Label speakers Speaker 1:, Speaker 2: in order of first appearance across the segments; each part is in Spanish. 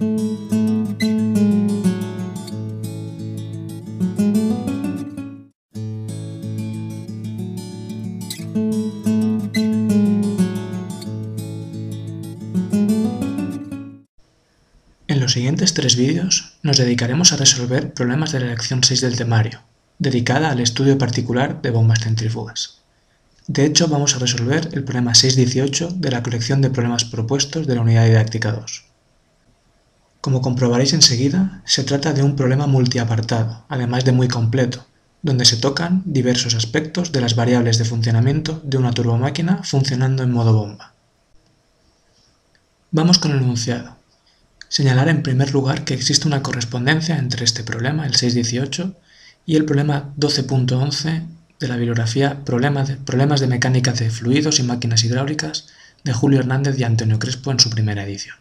Speaker 1: En los siguientes tres vídeos nos dedicaremos a resolver problemas de la lección 6 del temario, dedicada al estudio particular de bombas centrífugas. De hecho, vamos a resolver el problema 618 de la colección de problemas propuestos de la unidad didáctica 2. Como comprobaréis enseguida, se trata de un problema multiapartado, además de muy completo, donde se tocan diversos aspectos de las variables de funcionamiento de una turbomáquina funcionando en modo bomba. Vamos con el enunciado. Señalar en primer lugar que existe una correspondencia entre este problema, el 618, y el problema 12.11 de la bibliografía Problemas de mecánica de fluidos y máquinas hidráulicas de Julio Hernández y Antonio Crespo en su primera edición.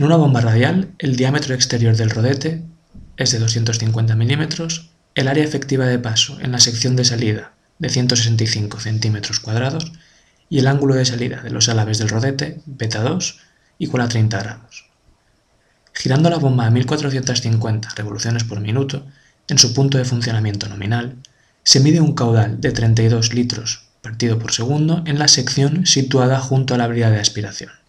Speaker 1: En una bomba radial, el diámetro exterior del rodete es de 250 milímetros, el área efectiva de paso en la sección de salida de 165 centímetros cuadrados y el ángulo de salida de los álabes del rodete, beta 2, igual a 30 grados. Girando la bomba a 1450 revoluciones por minuto, en su punto de funcionamiento nominal, se mide un caudal de 32 litros partido por segundo en la sección situada junto a la brida de aspiración.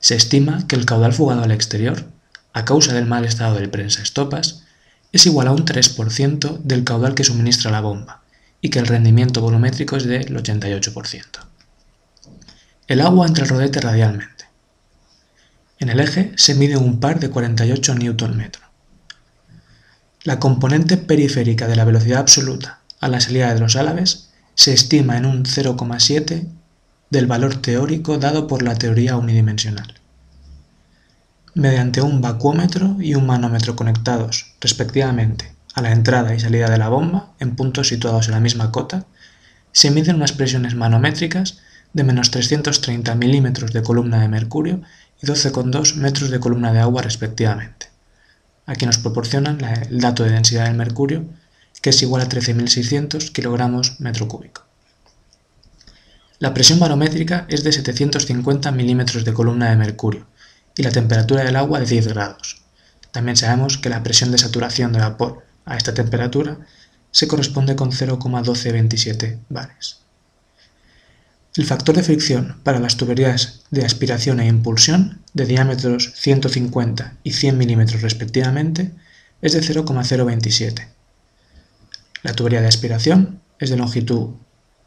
Speaker 1: Se estima que el caudal fugado al exterior, a causa del mal estado del prensa estopas, es igual a un 3% del caudal que suministra la bomba y que el rendimiento volumétrico es del 88%. El agua entra al rodete radialmente. En el eje se mide un par de 48 Nm. La componente periférica de la velocidad absoluta a la salida de los álabes se estima en un 0,7 del valor teórico dado por la teoría unidimensional. Mediante un vacuómetro y un manómetro conectados, respectivamente, a la entrada y salida de la bomba, en puntos situados en la misma cota, se miden unas presiones manométricas de menos 330 milímetros de columna de mercurio y 12,2 metros de columna de agua respectivamente. Aquí nos proporcionan el dato de densidad del mercurio, que es igual a 13.600 kilogramos metro cúbico. La presión barométrica es de 750 milímetros de columna de mercurio y la temperatura del agua de 10 grados. También sabemos que la presión de saturación de vapor a esta temperatura se corresponde con 0,1227 bares. El factor de fricción para las tuberías de aspiración e impulsión, de diámetros 150 y 100 milímetros respectivamente, es de 0,027. La tubería de aspiración es de longitud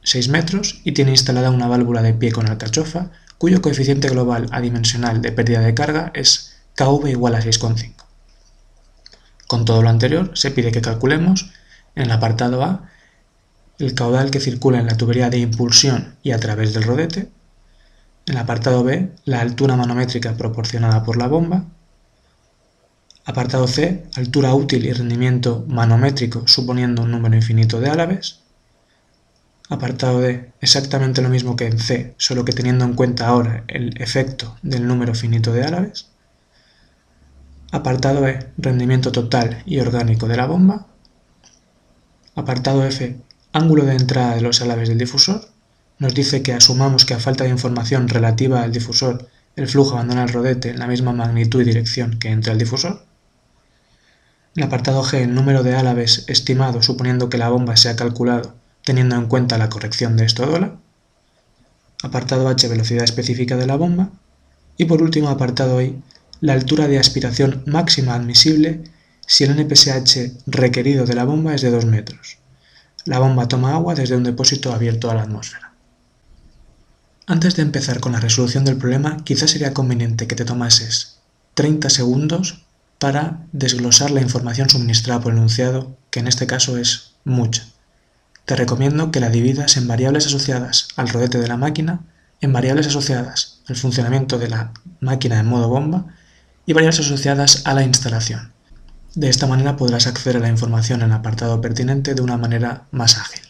Speaker 1: 6 metros y tiene instalada una válvula de pie con alcachofa cuyo coeficiente global adimensional de pérdida de carga es KV igual a 6,5. Con todo lo anterior, se pide que calculemos en el apartado A el caudal que circula en la tubería de impulsión y a través del rodete. En el apartado B, la altura manométrica proporcionada por la bomba. Apartado C, altura útil y rendimiento manométrico suponiendo un número infinito de álabes. Apartado D, exactamente lo mismo que en C, solo que teniendo en cuenta ahora el efecto del número finito de álabes. Apartado E, rendimiento total y orgánico de la bomba. Apartado F, ángulo de entrada de los álabes del difusor, nos dice que asumamos que a falta de información relativa al difusor, el flujo abandona el rodete en la misma magnitud y dirección que entra el difusor. El apartado G, el número de álabes estimado suponiendo que la bomba se ha calculado teniendo en cuenta la corrección de esto Apartado H, velocidad específica de la bomba. Y por último, apartado I, la altura de aspiración máxima admisible si el NPSH requerido de la bomba es de 2 metros. La bomba toma agua desde un depósito abierto a la atmósfera. Antes de empezar con la resolución del problema, quizás sería conveniente que te tomases 30 segundos para desglosar la información suministrada por el enunciado, que en este caso es mucha. Te recomiendo que la dividas en variables asociadas al rodete de la máquina, en variables asociadas al funcionamiento de la máquina en modo bomba y variables asociadas a la instalación. De esta manera podrás acceder a la información en el apartado pertinente de una manera más ágil.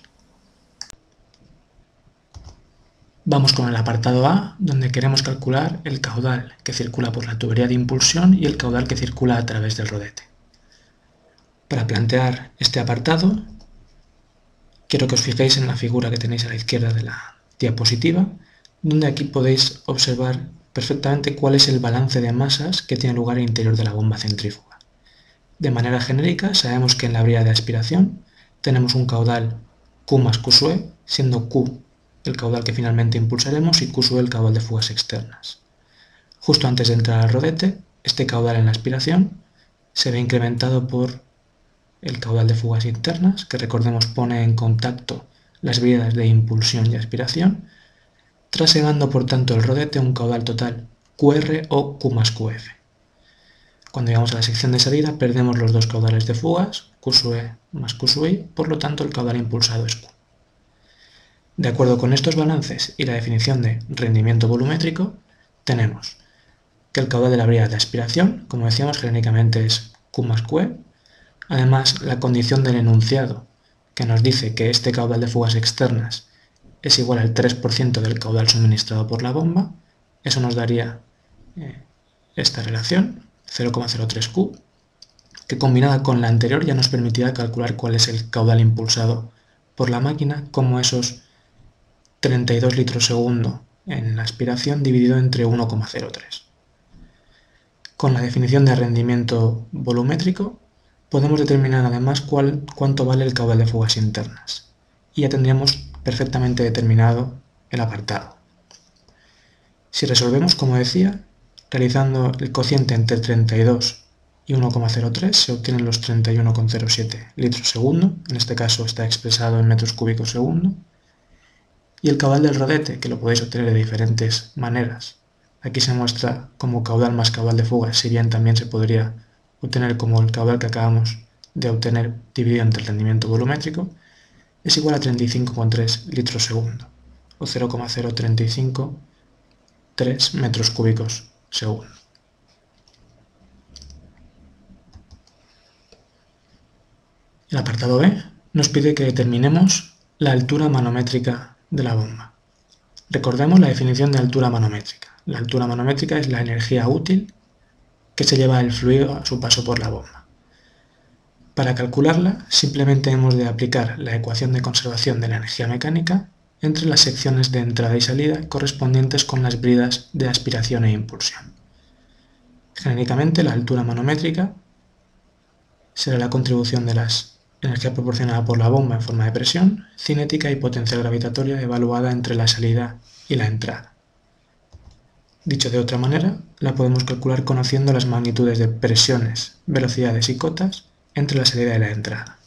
Speaker 1: Vamos con el apartado A, donde queremos calcular el caudal que circula por la tubería de impulsión y el caudal que circula a través del rodete. Para plantear este apartado, quiero que os fijéis en la figura que tenéis a la izquierda de la diapositiva, donde aquí podéis observar perfectamente cuál es el balance de masas que tiene lugar el interior de la bomba centrífuga. De manera genérica, sabemos que en la brida de aspiración tenemos un caudal Q más Q sue, siendo Q el caudal que finalmente impulsaremos y Q sue el caudal de fugas externas. Justo antes de entrar al rodete, este caudal en la aspiración se ve incrementado por el caudal de fugas internas, que recordemos pone en contacto las vías de impulsión y aspiración, trasegando por tanto el rodete un caudal total QR o Q más QF. Cuando llegamos a la sección de salida perdemos los dos caudales de fugas, Q sue más Q sui, por lo tanto el caudal impulsado es Q. De acuerdo con estos balances y la definición de rendimiento volumétrico, tenemos que el caudal de la brida de aspiración, como decíamos, genéricamente es Q más QE. Además, la condición del enunciado, que nos dice que este caudal de fugas externas es igual al 3% del caudal suministrado por la bomba, eso nos daría eh, esta relación, 0,03Q, que combinada con la anterior ya nos permitirá calcular cuál es el caudal impulsado por la máquina, como esos 32 litros segundo en la aspiración dividido entre 1,03. Con la definición de rendimiento volumétrico podemos determinar además cuánto vale el caudal de fugas internas y ya tendríamos perfectamente determinado el apartado. Si resolvemos, como decía, realizando el cociente entre 32 y 1,03 se obtienen los 31,07 litros segundo, en este caso está expresado en metros cúbicos segundo, y el caudal del rodete, que lo podéis obtener de diferentes maneras, Aquí se muestra como caudal más caudal de fuga, si bien también se podría obtener como el caudal que acabamos de obtener dividido entre el rendimiento volumétrico, es igual a 35,3 litros segundo, o 0,0353 metros cúbicos segundo. El apartado B nos pide que determinemos la altura manométrica de la bomba. Recordemos la definición de altura manométrica. La altura manométrica es la energía útil que se lleva el fluido a su paso por la bomba. Para calcularla, simplemente hemos de aplicar la ecuación de conservación de la energía mecánica entre las secciones de entrada y salida correspondientes con las bridas de aspiración e impulsión. Genéricamente, la altura manométrica será la contribución de las energía proporcionada por la bomba en forma de presión, cinética y potencial gravitatoria evaluada entre la salida y la entrada. Dicho de otra manera, la podemos calcular conociendo las magnitudes de presiones, velocidades y cotas entre la salida y la entrada.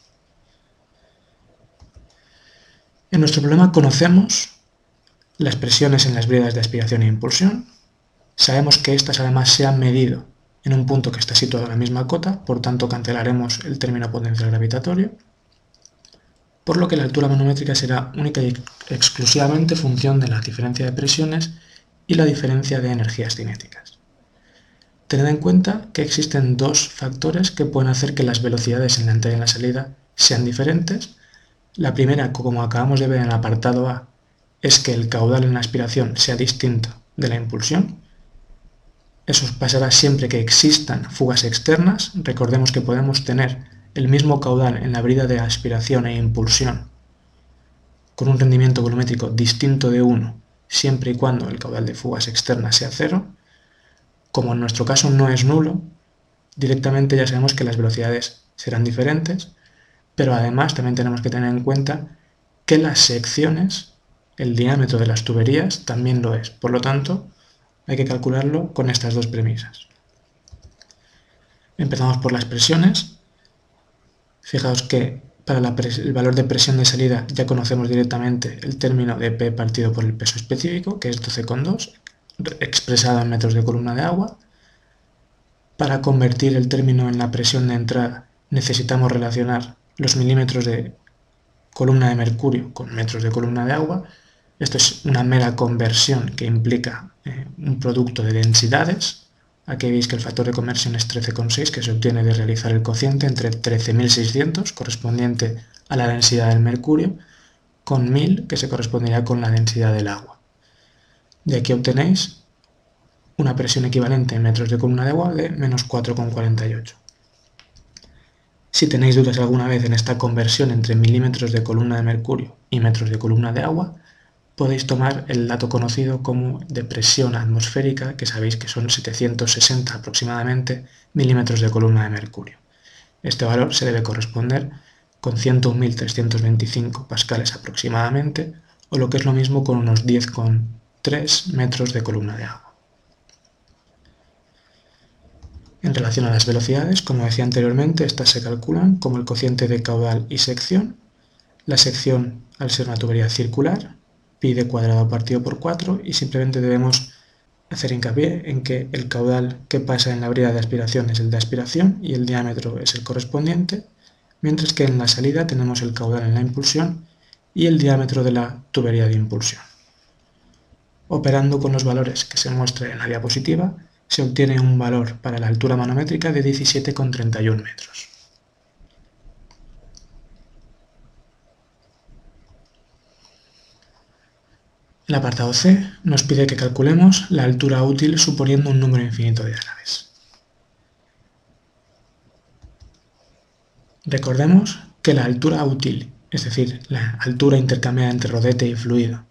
Speaker 1: En nuestro problema conocemos las presiones en las bridas de aspiración e impulsión, sabemos que estas además se han medido en un punto que está situado en la misma cota, por tanto cancelaremos el término potencial gravitatorio, por lo que la altura manométrica será única y exclusivamente función de la diferencia de presiones y la diferencia de energías cinéticas. Tened en cuenta que existen dos factores que pueden hacer que las velocidades en la entrada y en la salida sean diferentes. La primera, como acabamos de ver en el apartado A, es que el caudal en la aspiración sea distinto de la impulsión. Eso pasará siempre que existan fugas externas. Recordemos que podemos tener el mismo caudal en la brida de aspiración e impulsión con un rendimiento volumétrico distinto de 1 siempre y cuando el caudal de fugas externas sea cero. Como en nuestro caso no es nulo, directamente ya sabemos que las velocidades serán diferentes, pero además también tenemos que tener en cuenta que las secciones, el diámetro de las tuberías también lo es. Por lo tanto, hay que calcularlo con estas dos premisas. Empezamos por las presiones. Fijaos que para el valor de presión de salida ya conocemos directamente el término de P partido por el peso específico, que es 12,2, expresado en metros de columna de agua. Para convertir el término en la presión de entrada necesitamos relacionar los milímetros de columna de mercurio con metros de columna de agua. Esto es una mera conversión que implica eh, un producto de densidades, Aquí veis que el factor de conversión es 13,6 que se obtiene de realizar el cociente entre 13.600 correspondiente a la densidad del mercurio con 1000 que se correspondería con la densidad del agua. De aquí obtenéis una presión equivalente en metros de columna de agua de menos 4,48. Si tenéis dudas alguna vez en esta conversión entre milímetros de columna de mercurio y metros de columna de agua, podéis tomar el dato conocido como de presión atmosférica, que sabéis que son 760 aproximadamente milímetros de columna de mercurio. Este valor se debe corresponder con 101.325 pascales aproximadamente, o lo que es lo mismo con unos 10,3 metros de columna de agua. En relación a las velocidades, como decía anteriormente, estas se calculan como el cociente de caudal y sección. La sección, al ser una tubería circular, pi de cuadrado partido por 4 y simplemente debemos hacer hincapié en que el caudal que pasa en la brida de aspiración es el de aspiración y el diámetro es el correspondiente, mientras que en la salida tenemos el caudal en la impulsión y el diámetro de la tubería de impulsión. Operando con los valores que se muestran en la diapositiva, se obtiene un valor para la altura manométrica de 17,31 metros. El apartado C nos pide que calculemos la altura útil suponiendo un número infinito de álabes. Recordemos que la altura útil, es decir, la altura intercambiada entre rodete y fluido,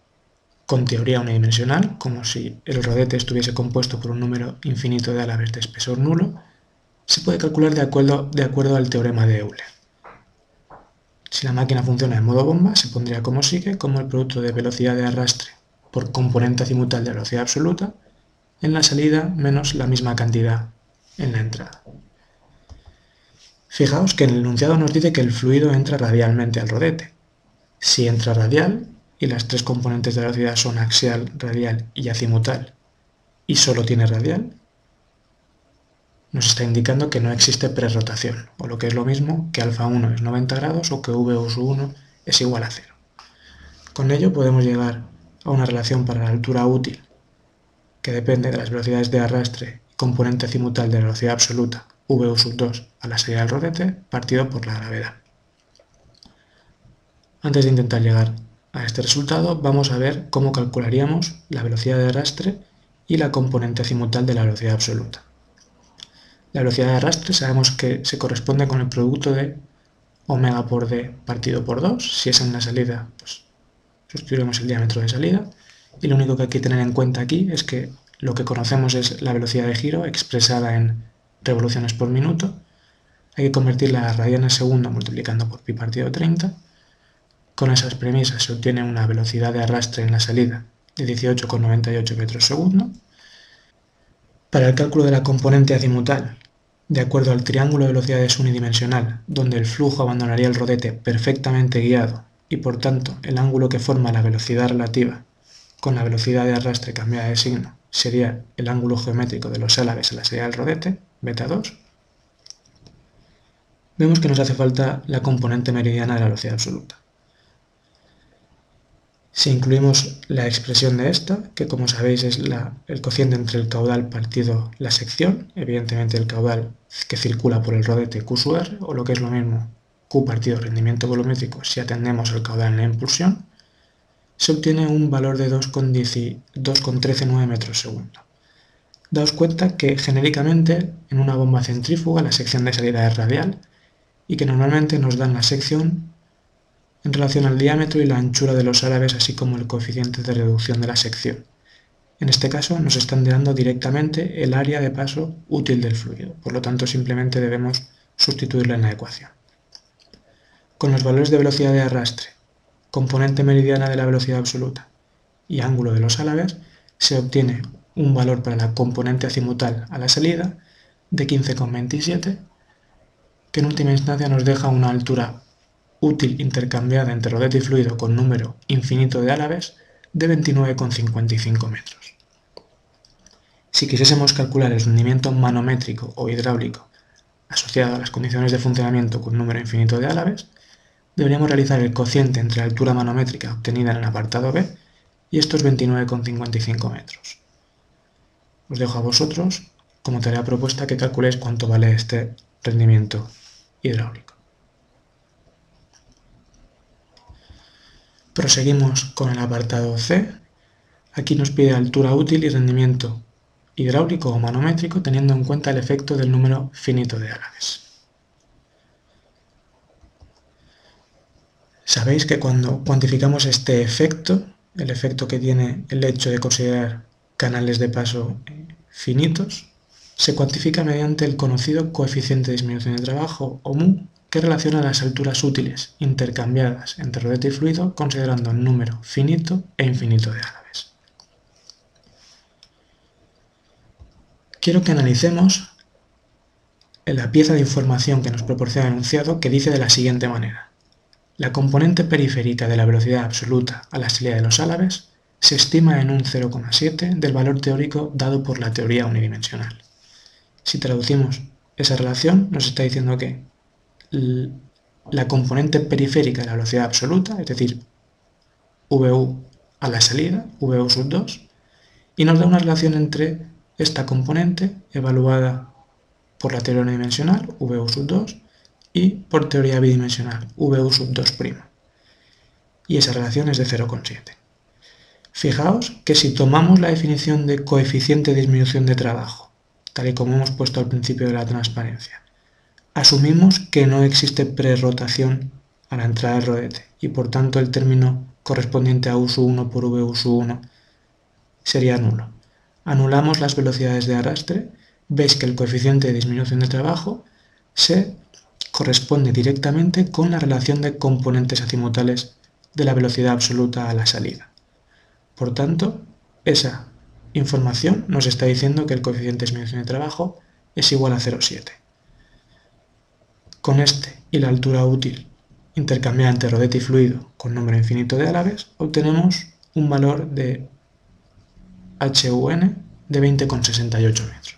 Speaker 1: con teoría unidimensional, como si el rodete estuviese compuesto por un número infinito de álabes de espesor nulo, se puede calcular de acuerdo, de acuerdo al teorema de Euler. Si la máquina funciona en modo bomba, se pondría como sigue, como el producto de velocidad de arrastre por componente azimutal de velocidad absoluta en la salida menos la misma cantidad en la entrada. Fijaos que en el enunciado nos dice que el fluido entra radialmente al rodete. Si entra radial, y las tres componentes de velocidad son axial, radial y azimutal, y solo tiene radial, nos está indicando que no existe prerrotación, o lo que es lo mismo que alfa 1 es 90 grados o que v 1 es igual a 0. Con ello podemos llegar a una relación para la altura útil, que depende de las velocidades de arrastre y componente azimutal de la velocidad absoluta, v sub 2 a la salida del rodete, partido por la gravedad. Antes de intentar llegar a este resultado, vamos a ver cómo calcularíamos la velocidad de arrastre y la componente azimutal de la velocidad absoluta. La velocidad de arrastre sabemos que se corresponde con el producto de omega por d partido por 2, si es en la salida, pues sustituiremos el diámetro de salida y lo único que hay que tener en cuenta aquí es que lo que conocemos es la velocidad de giro expresada en revoluciones por minuto. Hay que convertirla a radianes segundo multiplicando por pi partido 30. Con esas premisas se obtiene una velocidad de arrastre en la salida de 18,98 metros segundo. Para el cálculo de la componente azimutal, de acuerdo al triángulo de velocidades unidimensional, donde el flujo abandonaría el rodete perfectamente guiado y por tanto el ángulo que forma la velocidad relativa con la velocidad de arrastre cambiada de signo sería el ángulo geométrico de los álabes a la salida del rodete, beta 2, vemos que nos hace falta la componente meridiana de la velocidad absoluta. Si incluimos la expresión de esta, que como sabéis es el cociente entre el caudal partido la sección, evidentemente el caudal que circula por el rodete Q R, o lo que es lo mismo, Partido rendimiento volumétrico si atendemos al caudal en la impulsión, se obtiene un valor de 2,139 metros segundo. Daos cuenta que genéricamente en una bomba centrífuga la sección de salida es radial y que normalmente nos dan la sección en relación al diámetro y la anchura de los árabes así como el coeficiente de reducción de la sección. En este caso nos están dando directamente el área de paso útil del fluido, por lo tanto simplemente debemos sustituirla en la ecuación con los valores de velocidad de arrastre, componente meridiana de la velocidad absoluta y ángulo de los álabes, se obtiene un valor para la componente azimutal a la salida de 15,27, que en última instancia nos deja una altura útil intercambiada entre rodete y fluido con número infinito de álabes de 29,55 metros. Si quisiésemos calcular el rendimiento manométrico o hidráulico asociado a las condiciones de funcionamiento con número infinito de álabes, deberíamos realizar el cociente entre la altura manométrica obtenida en el apartado B y estos 29,55 metros. Os dejo a vosotros como tarea propuesta que calculéis cuánto vale este rendimiento hidráulico. Proseguimos con el apartado C. Aquí nos pide altura útil y rendimiento hidráulico o manométrico teniendo en cuenta el efecto del número finito de álabes. Sabéis que cuando cuantificamos este efecto, el efecto que tiene el hecho de considerar canales de paso eh, finitos, se cuantifica mediante el conocido coeficiente de disminución de trabajo, o mu, que relaciona las alturas útiles intercambiadas entre rodete y fluido considerando el número finito e infinito de álabes. Quiero que analicemos la pieza de información que nos proporciona el enunciado que dice de la siguiente manera. La componente periférica de la velocidad absoluta a la salida de los álabes se estima en un 0,7 del valor teórico dado por la teoría unidimensional. Si traducimos esa relación, nos está diciendo que la componente periférica de la velocidad absoluta, es decir, VU a la salida, VU sub 2, y nos da una relación entre esta componente evaluada por la teoría unidimensional, VU sub 2, y por teoría bidimensional, VU sub 2'. Y esa relación es de 0,7. Fijaos que si tomamos la definición de coeficiente de disminución de trabajo, tal y como hemos puesto al principio de la transparencia, asumimos que no existe prerrotación a la entrada del rodete y por tanto el término correspondiente a U1 por VU1 sería nulo. Anulamos las velocidades de arrastre, veis que el coeficiente de disminución de trabajo se corresponde directamente con la relación de componentes azimutales de la velocidad absoluta a la salida. Por tanto, esa información nos está diciendo que el coeficiente de disminución de trabajo es igual a 0,7. Con este y la altura útil intercambiada entre rodete y fluido con número infinito de álabes, obtenemos un valor de HUN de 20,68 metros.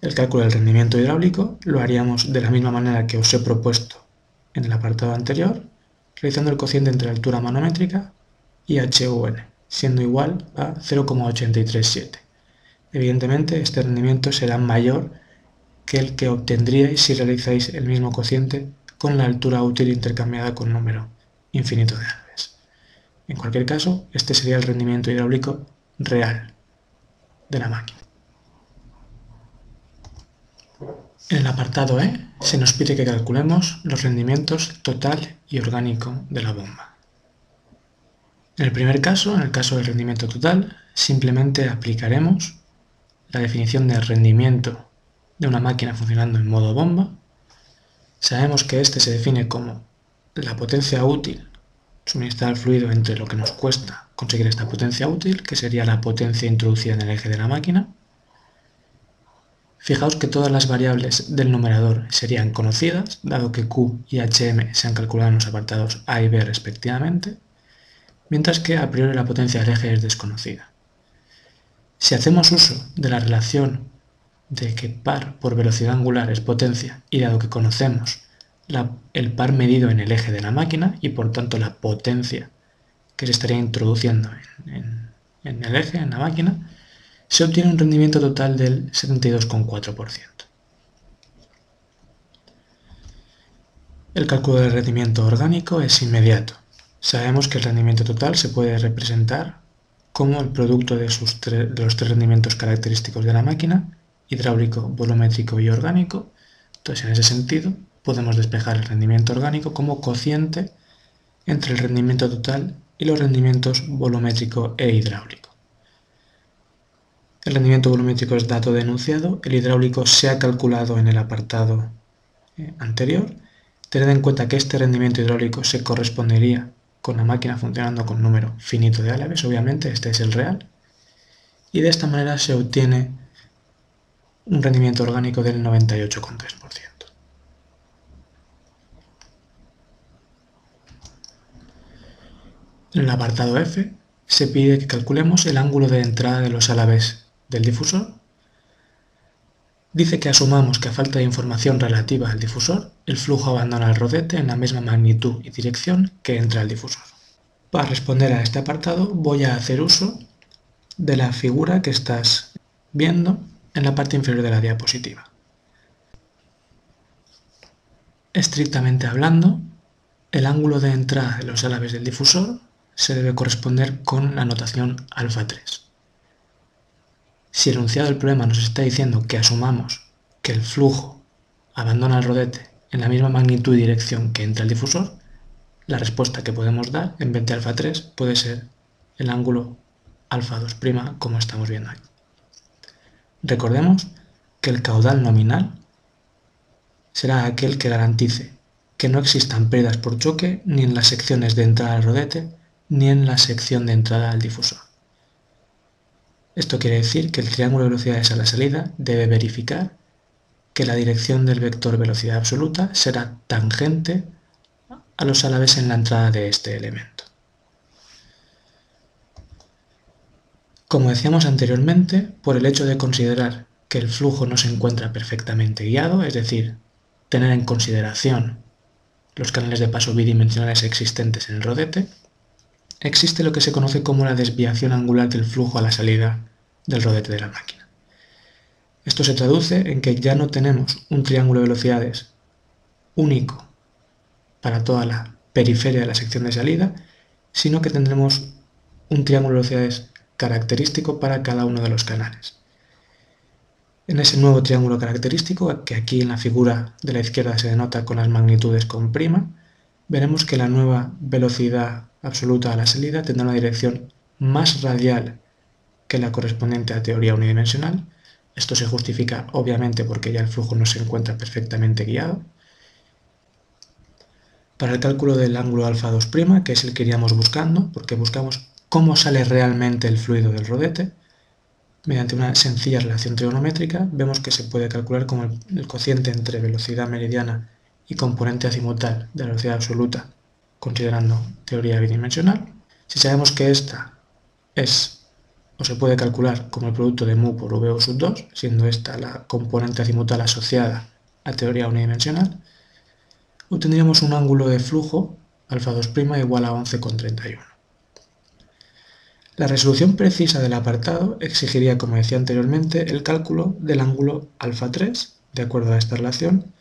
Speaker 1: El cálculo del rendimiento hidráulico lo haríamos de la misma manera que os he propuesto en el apartado anterior, realizando el cociente entre altura manométrica y HUN, siendo igual a 0,837. Evidentemente, este rendimiento será mayor que el que obtendríais si realizáis el mismo cociente con la altura útil intercambiada con número infinito de álabes. En cualquier caso, este sería el rendimiento hidráulico real de la máquina. En el apartado E se nos pide que calculemos los rendimientos total y orgánico de la bomba. En el primer caso, en el caso del rendimiento total, simplemente aplicaremos la definición de rendimiento de una máquina funcionando en modo bomba, sabemos que este se define como la potencia útil suministrar fluido entre lo que nos cuesta conseguir esta potencia útil, que sería la potencia introducida en el eje de la máquina. Fijaos que todas las variables del numerador serían conocidas, dado que Q y HM se han calculado en los apartados A y B respectivamente, mientras que a priori la potencia del eje es desconocida. Si hacemos uso de la relación de que par por velocidad angular es potencia y dado que conocemos el par medido en el eje de la máquina y por tanto la potencia que se estaría introduciendo en, el eje, en la máquina, se obtiene un rendimiento total del 72,4%. El cálculo del rendimiento orgánico es inmediato. Sabemos que el rendimiento total se puede representar como el producto de, los tres rendimientos característicos de la máquina hidráulico, volumétrico y orgánico. Entonces, en ese sentido, podemos despejar el rendimiento orgánico como cociente entre el rendimiento total y los rendimientos volumétrico e hidráulico. El rendimiento volumétrico es dato denunciado, el hidráulico se ha calculado en el apartado eh, anterior. Tened en cuenta que este rendimiento hidráulico se correspondería con la máquina funcionando con número finito de álabes, obviamente este es el real, y de esta manera se obtiene un rendimiento orgánico del 98,3%. En el apartado F se pide que calculemos el ángulo de entrada de los álabes del difusor. Dice que asumamos que a falta de información relativa al difusor, el flujo abandona el rodete en la misma magnitud y dirección que entra al difusor. Para responder a este apartado voy a hacer uso de la figura que estás viendo en la parte inferior de la diapositiva. Estrictamente hablando, el ángulo de entrada de los álabes del difusor se debe corresponder con la notación alfa 3. Si el enunciado del problema nos está diciendo que asumamos que el flujo abandona el rodete en la misma magnitud y dirección que entra el difusor, la respuesta que podemos dar en vez de alfa 3 puede ser el ángulo alfa 2' como estamos viendo aquí. Recordemos que el caudal nominal será aquel que garantice que no existan pérdidas por choque ni en las secciones de entrada al rodete ni en la sección de entrada al difusor. Esto quiere decir que el triángulo de velocidades a la salida debe verificar que la dirección del vector velocidad absoluta será tangente a los alaves en la entrada de este elemento. Como decíamos anteriormente, por el hecho de considerar que el flujo no se encuentra perfectamente guiado, es decir, tener en consideración los canales de paso bidimensionales existentes en el rodete, existe lo que se conoce como la desviación angular del flujo a la salida del rodete de la máquina. Esto se traduce en que ya no tenemos un triángulo de velocidades único para toda la periferia de la sección de salida, sino que tendremos un triángulo de velocidades característico para cada uno de los canales. En ese nuevo triángulo característico, que aquí en la figura de la izquierda se denota con las magnitudes con prima, veremos que la nueva velocidad absoluta a la salida tendrá una dirección más radial que la correspondiente a teoría unidimensional. Esto se justifica obviamente porque ya el flujo no se encuentra perfectamente guiado. Para el cálculo del ángulo alfa 2', que es el que iríamos buscando, porque buscamos cómo sale realmente el fluido del rodete, mediante una sencilla relación trigonométrica, vemos que se puede calcular como el, cociente entre velocidad meridiana y componente azimutal de la velocidad absoluta, considerando teoría bidimensional. Si sabemos que esta es o se puede calcular como el producto de mu por VO sub 2, siendo esta la componente azimutal asociada a teoría unidimensional, obtendríamos un ángulo de flujo alfa 2' igual a 11,31. La resolución precisa del apartado exigiría, como decía anteriormente, el cálculo del ángulo alfa 3, de acuerdo a esta relación,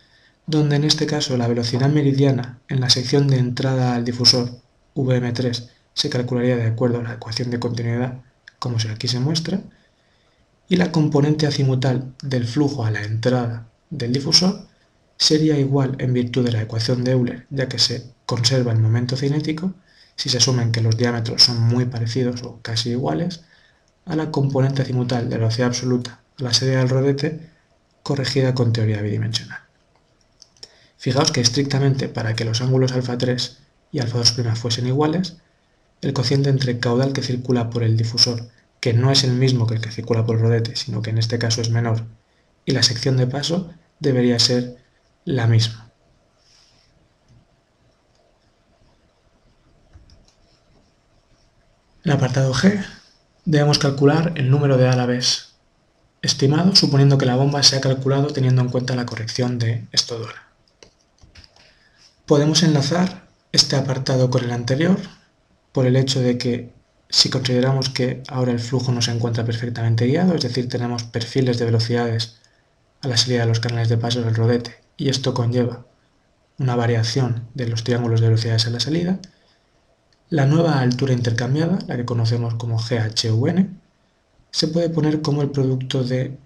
Speaker 1: donde en este caso la velocidad meridiana en la sección de entrada al difusor Vm3 se calcularía de acuerdo a la ecuación de continuidad, como aquí se muestra, y la componente azimutal del flujo a la entrada del difusor sería igual en virtud de la ecuación de Euler, ya que se conserva el momento cinético, si se asumen que los diámetros son muy parecidos o casi iguales, a la componente azimutal de velocidad absoluta a la salida del rodete corregida con teoría bidimensional. Fijaos que estrictamente para que los ángulos alfa 3 y alfa 2' fuesen iguales, el cociente entre caudal que circula por el difusor, que no es el mismo que el que circula por el rodete, sino que en este caso es menor, y la sección de paso debería ser la misma. En el apartado G debemos calcular el número de álabes estimado, suponiendo que la bomba se ha calculado teniendo en cuenta la corrección de Estodora. Podemos enlazar este apartado con el anterior por el hecho de que si consideramos que ahora el flujo no se encuentra perfectamente guiado, es decir, tenemos perfiles de velocidades a la salida de los canales de paso del rodete y esto conlleva una variación de los triángulos de velocidades a la salida, la nueva altura intercambiada, la que conocemos como GHUN, se puede poner como el producto de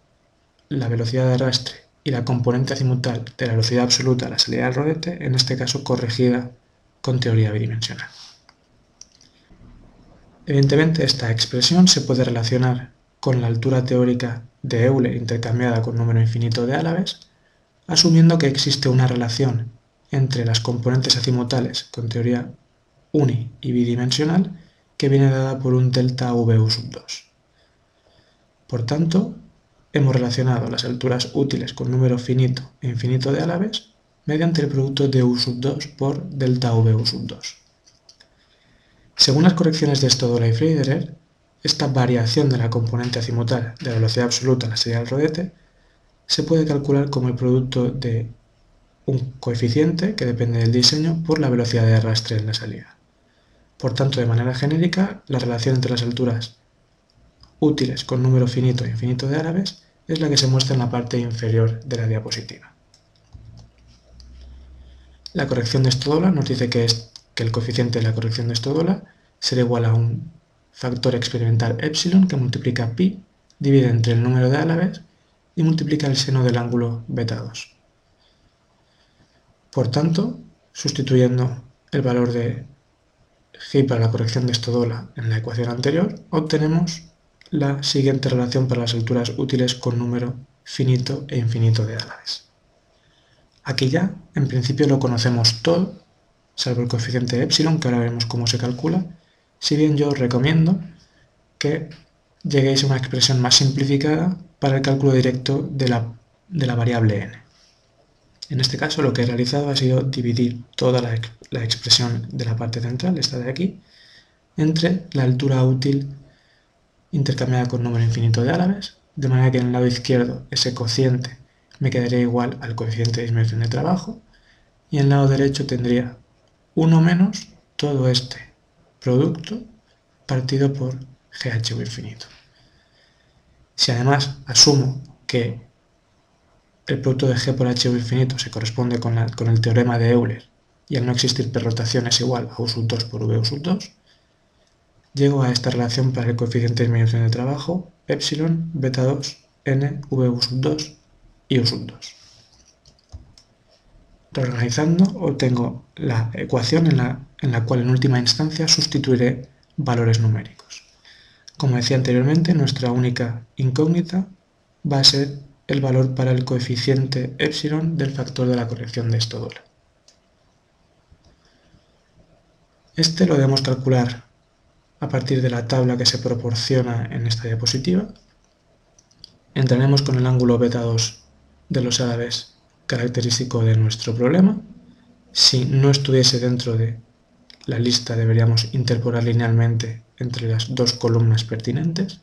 Speaker 1: la velocidad de arrastre y la componente azimutal de la velocidad absoluta a la salida del rodete, en este caso corregida con teoría bidimensional. Evidentemente esta expresión se puede relacionar con la altura teórica de Euler intercambiada con número infinito de álabes, asumiendo que existe una relación entre las componentes azimutales con teoría uni y bidimensional que viene dada por un delta VU sub 2. Por tanto, hemos relacionado las alturas útiles con número finito e infinito de álabes mediante el producto de U sub 2 por delta VU sub 2. Según las correcciones de Stodola y Friederer, esta variación de la componente azimutal de la velocidad absoluta en la salida del rodete se puede calcular como el producto de un coeficiente que depende del diseño por la velocidad de arrastre en la salida. Por tanto, de manera genérica, la relación entre las alturas útiles con número finito e infinito de árabes es la que se muestra en la parte inferior de la diapositiva. La corrección de Stodola nos dice que, que el coeficiente de la corrección de Stodola será igual a un factor experimental epsilon que multiplica pi, divide entre el número de álabes y multiplica el seno del ángulo beta 2. Por tanto, sustituyendo el valor de G para la corrección de estodola en la ecuación anterior, obtenemos la siguiente relación para las alturas útiles con número finito e infinito de álabes. Aquí ya, en principio lo conocemos todo, salvo el coeficiente de epsilon, que ahora veremos cómo se calcula, si bien yo os recomiendo que lleguéis a una expresión más simplificada para el cálculo directo de la, de la variable n. En este caso lo que he realizado ha sido dividir toda la, la expresión de la parte central, esta de aquí, entre la altura útil intercambiada con número infinito de álabes, de manera que en el lado izquierdo ese cociente me quedaría igual al coeficiente de disminución de trabajo, y en el lado derecho tendría 1 menos todo este producto partido por GH infinito. Si además asumo que el producto de G por H infinito se corresponde con, el teorema de Euler y al no existir perrotación es igual a U sub 2 por V sub 2, llego a esta relación para el coeficiente de disminución de trabajo, epsilon, beta 2, n, V sub 2 y U sub 2. Reorganizando obtengo la ecuación en la, en la cual en última instancia sustituiré valores numéricos. Como decía anteriormente, nuestra única incógnita va a ser el valor para el coeficiente epsilon del factor de la corrección de esto dólar. Este lo debemos calcular a partir de la tabla que se proporciona en esta diapositiva. Entraremos con el ángulo beta 2 de los árabes característico de nuestro problema. Si no estuviese dentro de la lista deberíamos interpolar linealmente entre las dos columnas pertinentes.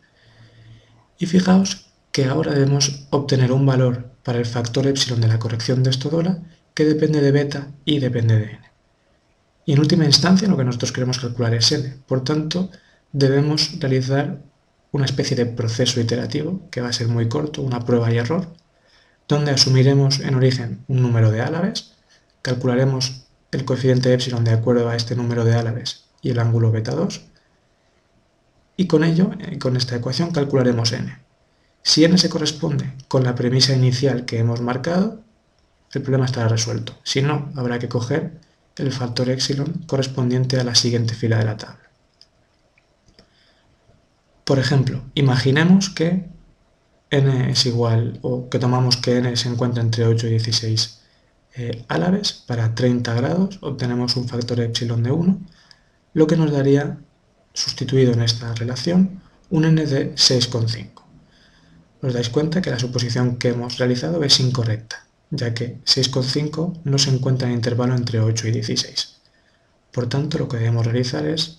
Speaker 1: Y fijaos que ahora debemos obtener un valor para el factor epsilon de la corrección de esto que depende de beta y depende de n. Y en última instancia lo que nosotros queremos calcular es n. Por tanto, debemos realizar una especie de proceso iterativo que va a ser muy corto, una prueba y error, donde asumiremos en origen un número de álabes, calcularemos el coeficiente epsilon de acuerdo a este número de álabes y el ángulo beta 2, y con ello, eh, con esta ecuación, calcularemos n. Si n se corresponde con la premisa inicial que hemos marcado, el problema estará resuelto. Si no, habrá que coger el factor epsilon correspondiente a la siguiente fila de la tabla. Por ejemplo, imaginemos que n es igual, o que tomamos que n se encuentra entre 8 y 16 eh, para 30 grados obtenemos un factor epsilon de 1, lo que nos daría, sustituido en esta relación, un n de 6,5 os dais cuenta que la suposición que hemos realizado es incorrecta, ya que 6,5 no se encuentra en intervalo entre 8 y 16. Por tanto, lo que debemos realizar es,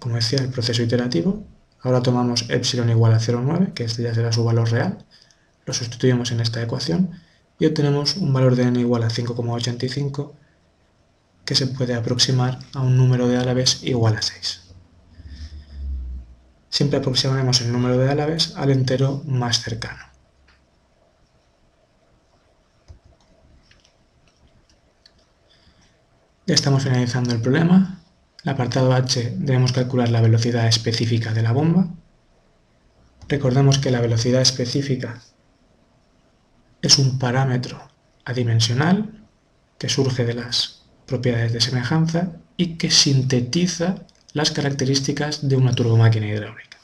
Speaker 1: como decía, el proceso iterativo. Ahora tomamos epsilon igual a 0,9, que este ya será su valor real, lo sustituimos en esta ecuación y obtenemos un valor de n igual a 5,85 que se puede aproximar a un número de álabes igual a 6 siempre aproximaremos el número de álabes al entero más cercano. Ya estamos finalizando el problema. El apartado H debemos calcular la velocidad específica de la bomba. Recordemos que la velocidad específica es un parámetro adimensional que surge de las propiedades de semejanza y que sintetiza las características de una turbomáquina hidráulica.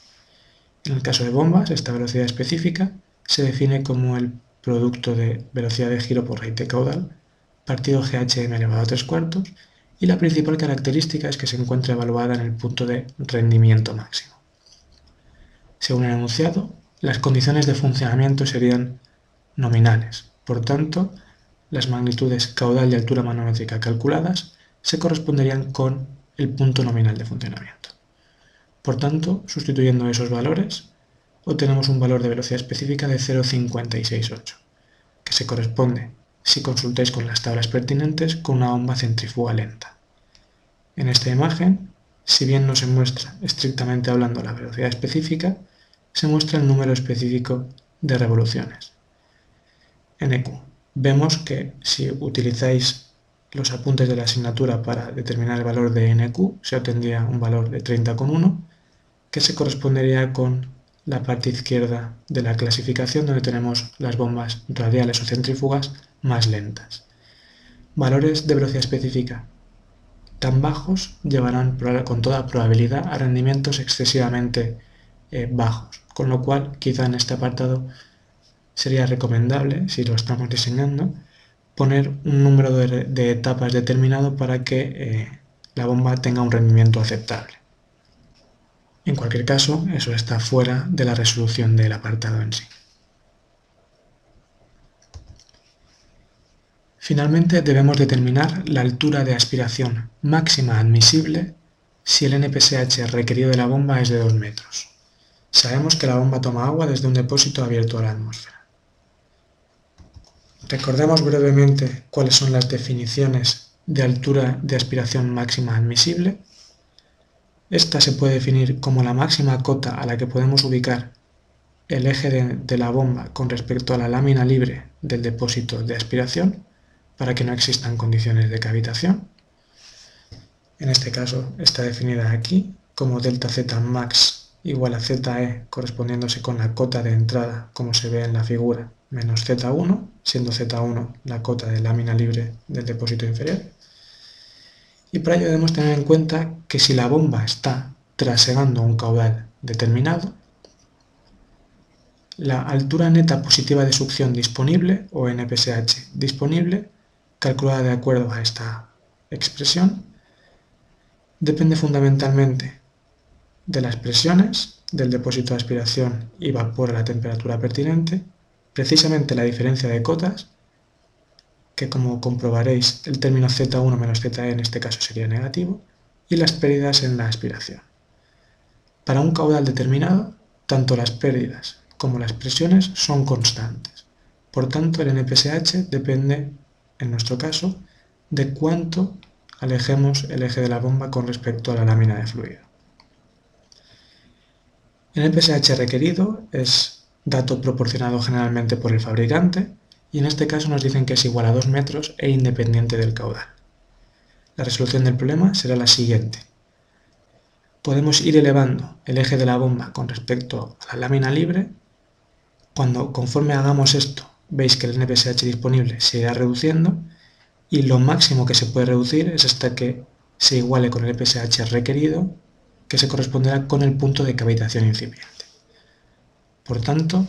Speaker 1: En el caso de bombas, esta velocidad específica se define como el producto de velocidad de giro por raíz de caudal partido GHM elevado a 3 cuartos y la principal característica es que se encuentra evaluada en el punto de rendimiento máximo. Según el enunciado, las condiciones de funcionamiento serían nominales, por tanto, las magnitudes caudal y altura manométrica calculadas se corresponderían con el punto nominal de funcionamiento. Por tanto, sustituyendo esos valores, obtenemos un valor de velocidad específica de 0,568, que se corresponde, si consultáis con las tablas pertinentes, con una bomba centrífuga lenta. En esta imagen, si bien no se muestra estrictamente hablando la velocidad específica, se muestra el número específico de revoluciones. En EQ, vemos que si utilizáis los apuntes de la asignatura para determinar el valor de NQ, se obtendría un valor de 30,1, que se correspondería con la parte izquierda de la clasificación donde tenemos las bombas radiales o centrífugas más lentas. Valores de velocidad específica tan bajos llevarán con toda probabilidad a rendimientos excesivamente eh, bajos, con lo cual quizá en este apartado sería recomendable, si lo estamos diseñando, poner un número de, etapas determinado para que eh, la bomba tenga un rendimiento aceptable. En cualquier caso, eso está fuera de la resolución del apartado en sí. Finalmente debemos determinar la altura de aspiración máxima admisible si el NPSH requerido de la bomba es de 2 metros. Sabemos que la bomba toma agua desde un depósito abierto a la atmósfera. Recordemos brevemente cuáles son las definiciones de altura de aspiración máxima admisible. Esta se puede definir como la máxima cota a la que podemos ubicar el eje de, la bomba con respecto a la lámina libre del depósito de aspiración para que no existan condiciones de cavitación. En este caso está definida aquí como delta z max igual a ze correspondiéndose con la cota de entrada como se ve en la figura menos z1, siendo z1 la cota de lámina libre del depósito inferior. Y para ello debemos tener en cuenta que si la bomba está trasegando un caudal determinado, la altura neta positiva de succión disponible, o NPSH disponible, calculada de acuerdo a esta expresión, depende fundamentalmente de las presiones del depósito de aspiración y vapor a la temperatura pertinente, precisamente la diferencia de cotas, que como comprobaréis el término Z1 menos ZE en este caso sería negativo, y las pérdidas en la aspiración. Para un caudal determinado, tanto las pérdidas como las presiones son constantes. Por tanto, el NPSH depende en nuestro caso, de cuánto alejemos el eje de la bomba con respecto a la lámina de fluido. El PSH requerido es dato proporcionado generalmente por el fabricante y en este caso nos dicen que es igual a 2 metros e independiente del caudal. La resolución del problema será la siguiente. Podemos ir elevando el eje de la bomba con respecto a la lámina libre. Cuando conforme hagamos esto veis que el NPSH disponible se irá reduciendo y lo máximo que se puede reducir es hasta que se iguale con el NPSH requerido, que se corresponderá con el punto de cavitación incipiente. Por tanto,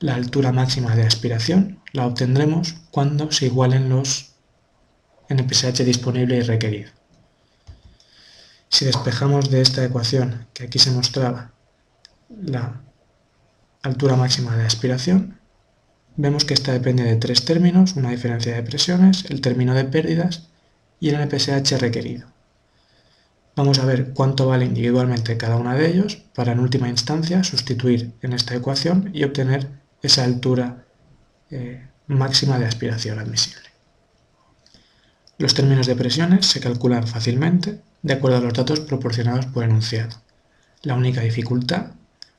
Speaker 1: la altura máxima de aspiración la obtendremos cuando se igualen los NPSH disponible y requerido. Si despejamos de esta ecuación que aquí se mostraba la altura máxima de aspiración, vemos que esta depende de tres términos, una diferencia de presiones, el término de pérdidas y el NPSH requerido. Vamos a ver cuánto vale individualmente cada una de ellos para en última instancia sustituir en esta ecuación y obtener esa altura eh, máxima de aspiración admisible. Los términos de presiones se calculan fácilmente de acuerdo a los datos proporcionados por enunciado. La única dificultad,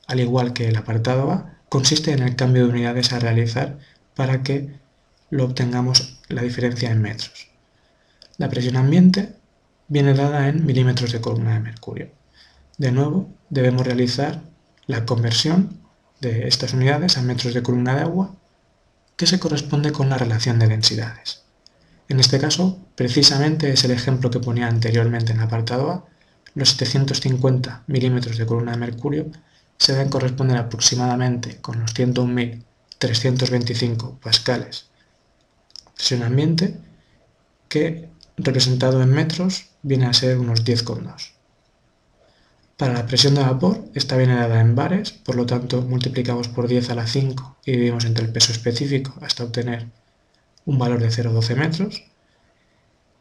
Speaker 1: al igual que el apartado A, consiste en el cambio de unidades a realizar para que lo obtengamos la diferencia en metros. La presión ambiente viene dada en milímetros de columna de mercurio. De nuevo, debemos realizar la conversión de estas unidades a metros de columna de agua, que se corresponde con la relación de densidades. En este caso, precisamente es el ejemplo que ponía anteriormente en el apartado A, los 750 milímetros de columna de mercurio se deben corresponder aproximadamente con los 101.325 pascales presión ambiente, que representado en metros viene a ser unos 10,2. Para la presión de vapor, esta viene dada en bares, por lo tanto multiplicamos por 10 a la 5 y dividimos entre el peso específico hasta obtener un valor de 0,12 metros.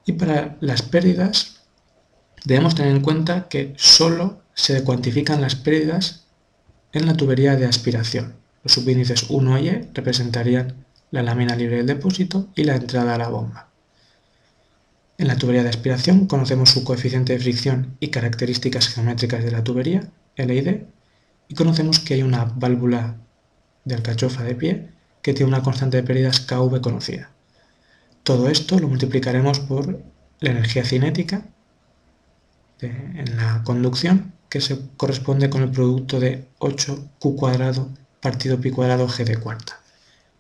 Speaker 1: Y para las pérdidas, debemos tener en cuenta que solo se cuantifican las pérdidas en la tubería de aspiración. Los subíndices 1 y E representarían la lámina libre del depósito y la entrada a la bomba. En la tubería de aspiración conocemos su coeficiente de fricción y características geométricas de la tubería, L y D, y conocemos que hay una válvula de alcachofa de pie que tiene una constante de pérdidas KV conocida. Todo esto lo multiplicaremos por la energía cinética en la conducción que se corresponde con el producto de 8q cuadrado partido pi cuadrado g de cuarta.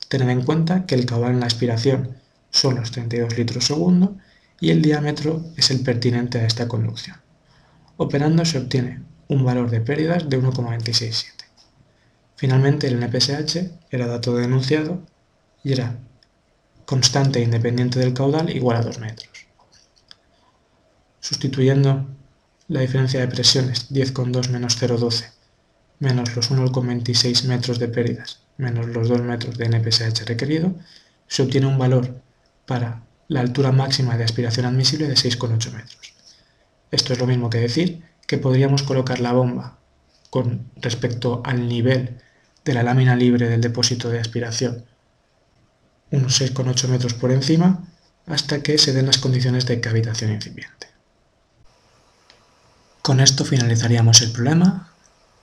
Speaker 1: Tened en cuenta que el caudal en la aspiración son los 32 litros segundo y el diámetro es el pertinente a esta conducción. Operando se obtiene un valor de pérdidas de 1,267. Finalmente el NPSH era dato de enunciado y era constante e independiente del caudal igual a 2 metros. Sustituyendo la diferencia de presiones 10,2 menos 0,12 menos los 1,26 metros de pérdidas menos los 2 metros de NPSH requerido, se obtiene un valor para la altura máxima de aspiración admisible de 6,8 metros. Esto es lo mismo que decir que podríamos colocar la bomba con respecto al nivel de la lámina libre del depósito de aspiración unos 6,8 metros por encima hasta que se den las condiciones de cavitación incipiente. Con esto finalizaríamos el problema.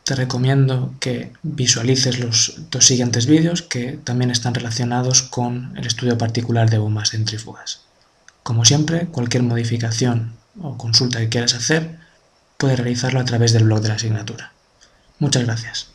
Speaker 1: Te recomiendo que visualices los dos siguientes vídeos que también están relacionados con el estudio particular de bombas centrífugas. Como siempre, cualquier modificación o consulta que quieras hacer, puedes realizarlo a través del blog de la asignatura. Muchas gracias.